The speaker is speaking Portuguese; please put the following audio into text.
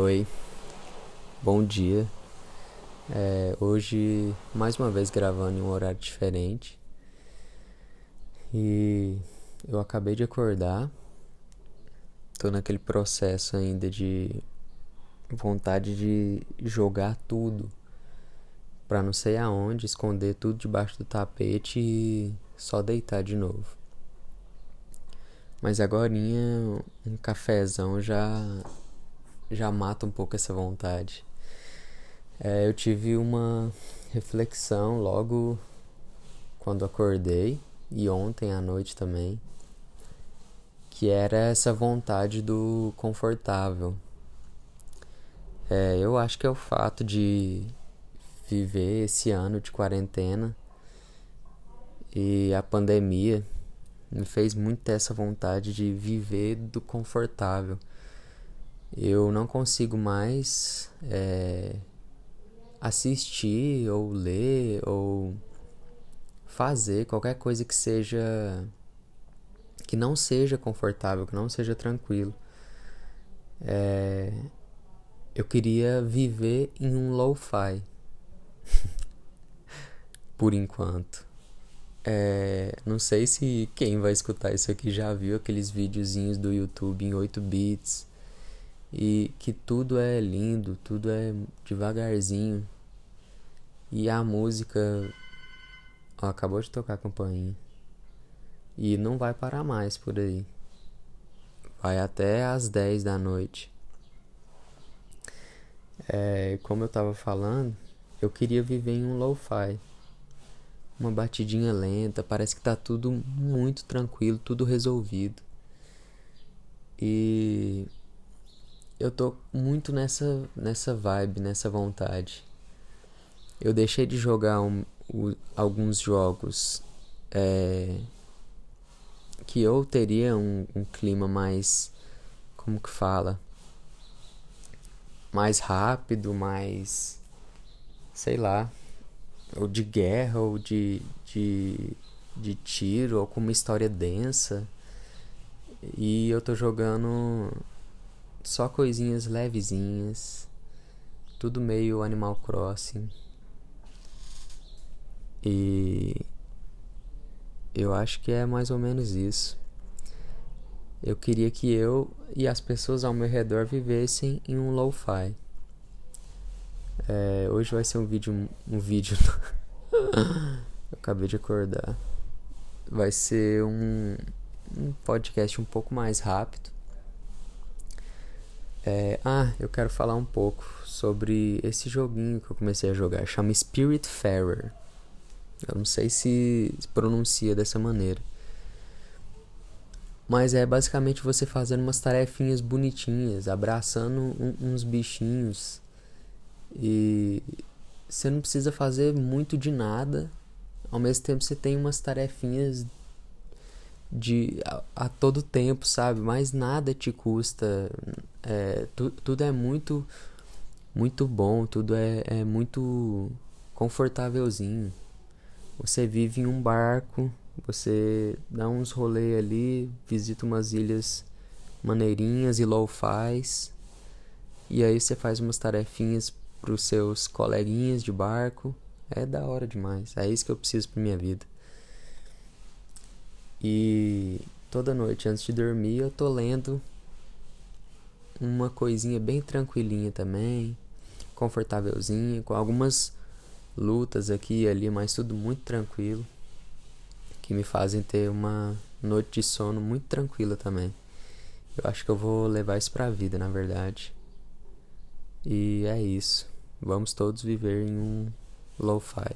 Oi, bom dia. É, hoje, mais uma vez, gravando em um horário diferente. E eu acabei de acordar. Tô naquele processo ainda de vontade de jogar tudo pra não sei aonde, esconder tudo debaixo do tapete e só deitar de novo. Mas agora um cafezão já já mata um pouco essa vontade. É, eu tive uma reflexão logo quando acordei e ontem à noite também, que era essa vontade do confortável. É, eu acho que é o fato de viver esse ano de quarentena e a pandemia me fez muito essa vontade de viver do confortável. Eu não consigo mais é, assistir ou ler ou fazer qualquer coisa que seja que não seja confortável, que não seja tranquilo. É, eu queria viver em um lo-fi por enquanto. É, não sei se quem vai escutar isso aqui já viu aqueles videozinhos do YouTube em 8 bits e que tudo é lindo, tudo é devagarzinho. E a música ó, acabou de tocar a campainha. E não vai parar mais por aí. Vai até às 10 da noite. É, como eu tava falando, eu queria viver em um lo-fi. Uma batidinha lenta, parece que tá tudo muito tranquilo, tudo resolvido. E eu tô muito nessa, nessa vibe, nessa vontade. Eu deixei de jogar um, o, alguns jogos é, que eu teria um, um clima mais. Como que fala? Mais rápido, mais. Sei lá. Ou de guerra, ou de, de, de tiro, ou com uma história densa. E eu tô jogando só coisinhas levezinhas, tudo meio Animal Crossing. E eu acho que é mais ou menos isso. Eu queria que eu e as pessoas ao meu redor vivessem em um lo-fi. É, hoje vai ser um vídeo. Um vídeo. eu acabei de acordar. Vai ser um, um podcast um pouco mais rápido. É, ah, eu quero falar um pouco sobre esse joguinho que eu comecei a jogar. Chama Spiritfarer. Eu não sei se pronuncia dessa maneira. Mas é basicamente você fazendo umas tarefinhas bonitinhas, abraçando um, uns bichinhos. E você não precisa fazer muito de nada. Ao mesmo tempo você tem umas tarefinhas de a, a, todo tempo, sabe? Mas nada te custa. É, tu, tudo é muito muito bom, tudo é, é muito confortávelzinho. Você vive em um barco, você dá uns rolê ali, visita umas ilhas maneirinhas e lo-fis. E aí você faz umas tarefinhas pros seus coleguinhas de barco. É da hora demais. É isso que eu preciso pra minha vida. E toda noite antes de dormir eu tô lendo uma coisinha bem tranquilinha também, confortávelzinha, com algumas lutas aqui e ali, mas tudo muito tranquilo, que me fazem ter uma noite de sono muito tranquila também. Eu acho que eu vou levar isso pra vida, na verdade. E é isso. Vamos todos viver em um lo-fi.